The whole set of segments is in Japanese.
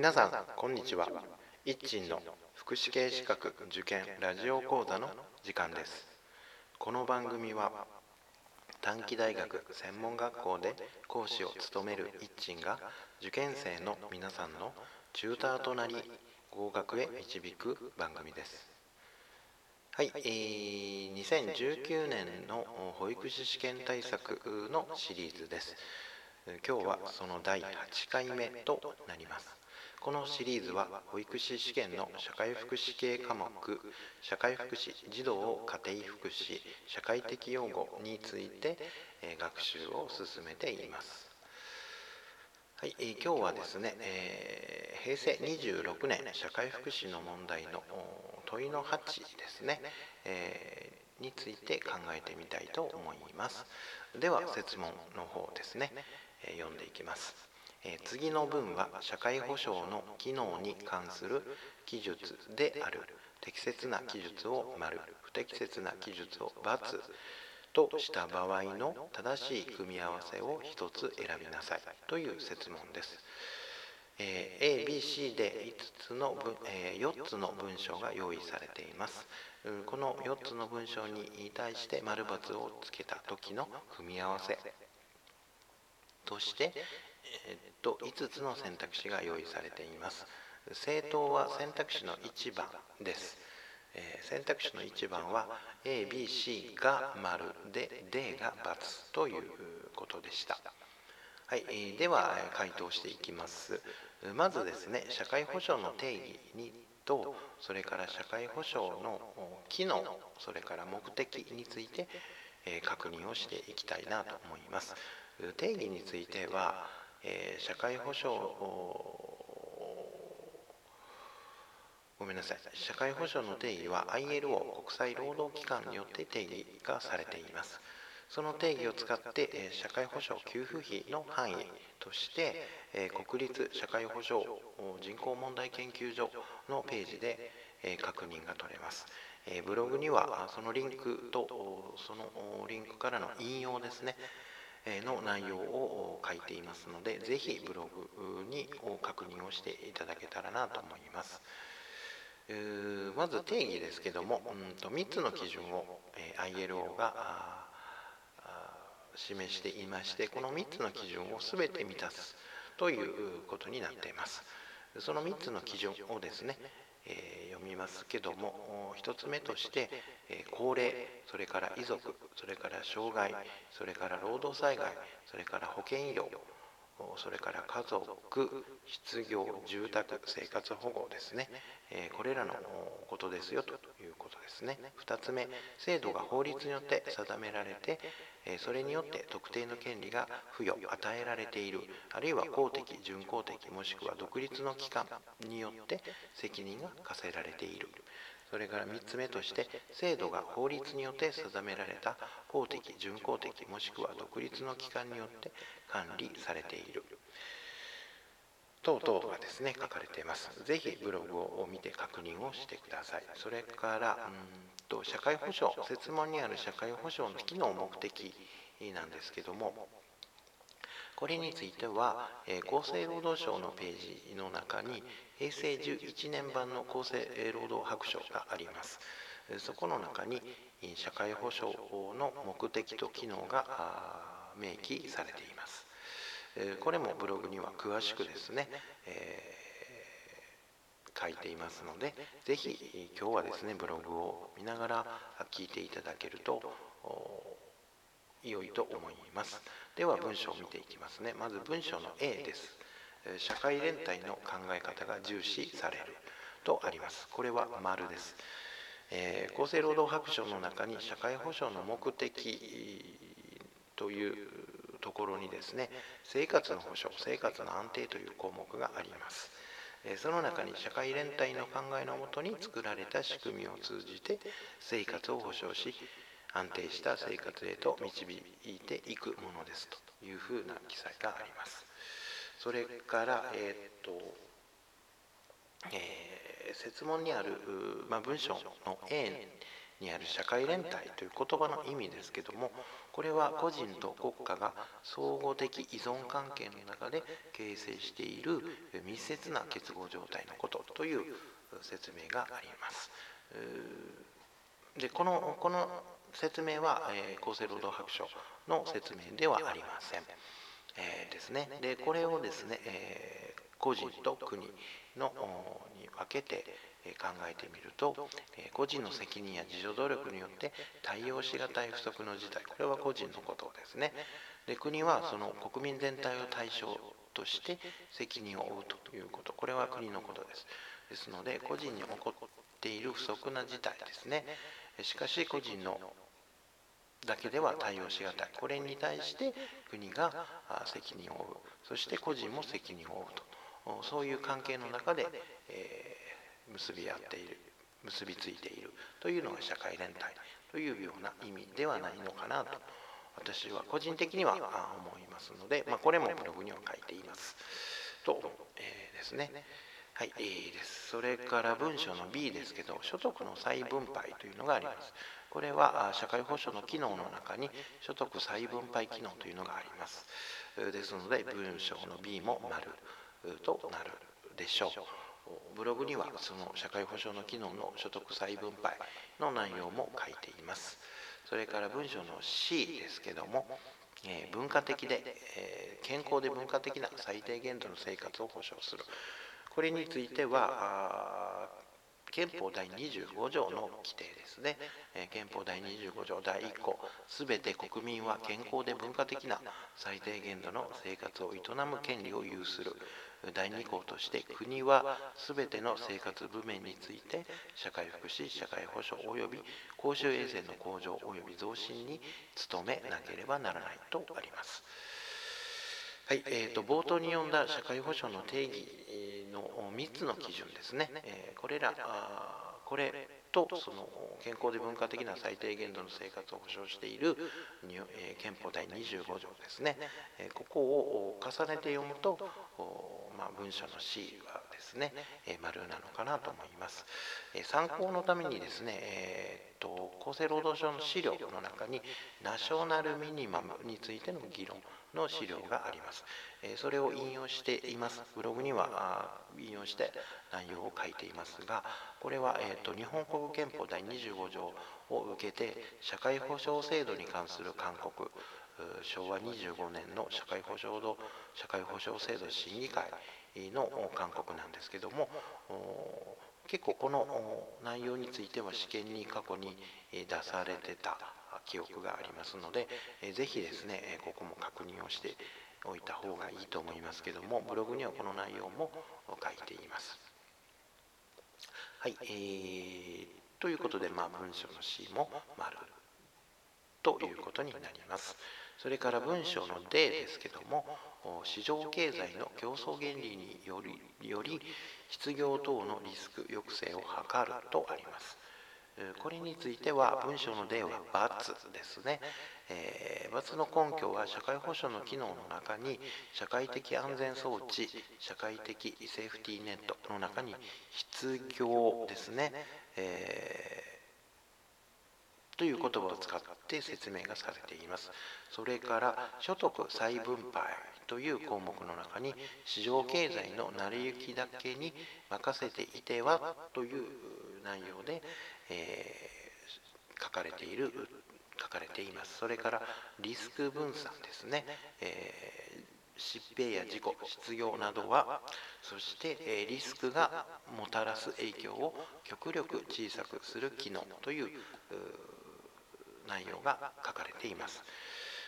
皆さんこんにちは。一鎮の福祉系資格受験ラジオ講座の時間です。この番組は短期大学専門学校で講師を務める一鎮が受験生の皆さんのチューターとなり合格へ導く番組です。はい、えー、2019年の保育士試験対策のシリーズです。今日はその第8回目となります。このシリーズは保育士試験の社会福祉系科目社会福祉児童家庭福祉社会的用語について学習を進めています。はい、え、今日はですね、えー、平成26年社会福祉の問題の問いの8ですね、えー、について考えてみたいと思います。では設問の方ですね、え読んでいきます。え次の文は社会保障の機能に関する記述である適切な記述を丸不適切な記述を×とした場合の正しい組み合わせを1つ選びなさいという設問です。え ABC で5つの文、え4つの文章が用意されています。この4つの文章に対して丸×をつけた時の組み合わせとして、えっと5つの選択肢が用意されています。正答は選択肢の1番です、えー、選択肢の1番は ABC が丸で D が×ということでした。はい、えー、では回答していきます。まずですね社会保障の定義にとそれから社会保障の機能それから目的について、え、確認をしていきたいなと思います。定義についてはえー、社会保障ごめんなさい社会保障の定義は ILO 国際労働機関によって定義がされています。その定義を使って、社会保障給付費の範囲として、国立社会保障人口問題研究所のページで、確認が取れます。ブログにはそのリンクとそのリンクからの引用ですね。の内容を書いていますので、ぜひブログにを確認をしていただけたらなと思います。まず定義ですけども、うんと3つの基準を ILO が示していまして、この3つの基準を全て満たすということになっています。その3つの基準をですね、えー、読みますけども1つ目として、高齢それから遺族それから障害それから労働災害それから保険医療それから家族失業住宅生活保護ですね、え、これらのことですよということですね。2つ目制度が法律によって定められてそれによって特定の権利が付与与えられている。あるいは公的準公的もしくは独立の機関によって責任が課せられている。それから3つ目として制度が法律によって定められた公的準公的もしくは独立の機関によって管理されている。等々がですね書かれています。ぜひブログを見て確認をしてください。それからうんと社会保障設問にある社会保障の機能目的なんですけどもこれについては、え厚生労働省のページの中に平成11年版の厚生労働白書があります。そこの中に社会保障の目的と機能が明記されています。これもブログには詳しくですね、え書いていますので、ぜひ今日はですね、ブログを見ながら聞いていただけると良いと思います。では文章を見ていきますね。まず文章の A です。社会連帯の考え方が重視されるとあります。これは丸です。えー、厚生労働白書の中に社会保障の目的というところにですね生活の保障生活の安定という項目がありますその中に社会連帯の考えのもとに作られた仕組みを通じて生活を保障し安定した生活へと導いていくものですというふうな記載があります。それから、えー、っとえー、説問にある、まあ、文章の A にある社会連帯という言葉の意味ですけどもこれは個人と国家が相互的依存関係の中で形成している密接な結合状態のことという説明があります。でこのこの説明は、えー、厚生労働白書の説明ではありません。えー、ですね。でこれをですね、えー、個人と国のに分けてえ考えてみるとえ個人の責任や自助努力によって対応しがたい不足の事態これは個人のことですねで国はその国民全体を対象として責任を負うということこれは国のことですですので個人に起こっている不足な事態ですね。しかし個人のだけでは対応しがたい。これに対して国が責任を負う。そして個人も責任を負うと。そういう関係の中で、えー、結び合っている。結びついている。というのが社会連帯。というような意味ではないのかなと。私は個人的には思いますので、まあ、これもブログには書いています。と、えー、ですね。はい、えー、です。それから文章の B ですけど、所得の再分配というのがあります。これは社会保障の機能の中に所得再分配機能というのがあります。ですので、文章の B も丸。となるでしょう。ブログにはその社会保障の機能の所得再分配の内容も書いています。それから文章の C ですけども、え、文化的で、え、健康で文化的な最低限度の生活を保障する。これについては、憲法第25条の規定ですね、憲法第25条第1項すべて国民は健康で文化的な最低限度の生活を営む権利を有する第2項として国はすべての生活部面について社会福祉社会保障及び公衆衛生の向上及び増進に努めなければならないとあります。はいえーと、冒頭に読んだ社会保障の定義の3つの基準ですね、えー、これらこれとその健康で文化的な最低限度の生活を保障している憲法第25条ですね。ここを重ねて読むと、まあ、文書の C はですねえ丸なのかなと思いますえ参考のためにですね、えーと、厚生労働省の資料の中にナショナルミニマムについての議論の資料があります。えそれを引用しています。ブログには引用して内容を書いていますが、これは、えーと、日本国憲法第25条を受けて社会保障制度に関する勧告昭和25年の社会保障社会保障制度審議会の勧告なんですけども結構この内容については試験に過去に出されてた記憶がありますので、えぜひですね、ここも確認をしておいた方がいいと思いますけども、ブログにはこの内容も書いています。はい、えー、ということで、まあ、文章の C も丸ということになります。それから文章の D ですけども、市場経済の競争原理によりより失業等のリスク抑制を図るとあります。これについては文章の例は×ですね。えー、×の根拠は社会保障の機能の中に社会的安全装置、社会的セーフティーネットの中に失業ですね。えー、という言葉を使って説明がされています。それから所得再分配という項目の中に市場経済の成り行きだけに任せていてはという内容で、えー、書かれている書かれていますそれからリスク分散ですね、えー、疾病や事故失業などはそして、リスクがもたらす影響を極力小さくする機能という内容が書かれています。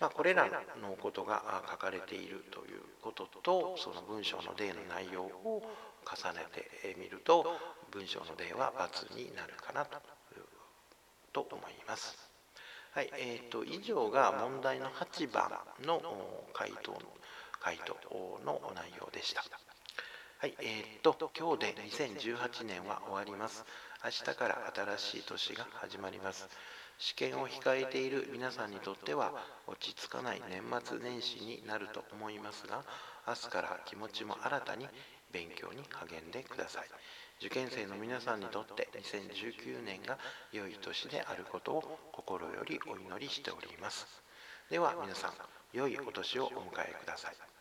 まあ、これらのことが書かれているということとその文章の例の内容を重ねてみると文章の例は×になるかなとと思います。はい、えーと、以上が問題の8番の回答の回答の内容でした。はい、えーと、今日で2018年は終わります。明日から新しい年が始まります。試験を控えている皆さんにとっては落ち着かない年末年始になると思いますが、明日から気持ちも新たに勉強に励んでください。受験生の皆さんにとって2019年が良い年であることを心よりお祈りしておりますでは皆さん良いお年をお迎えください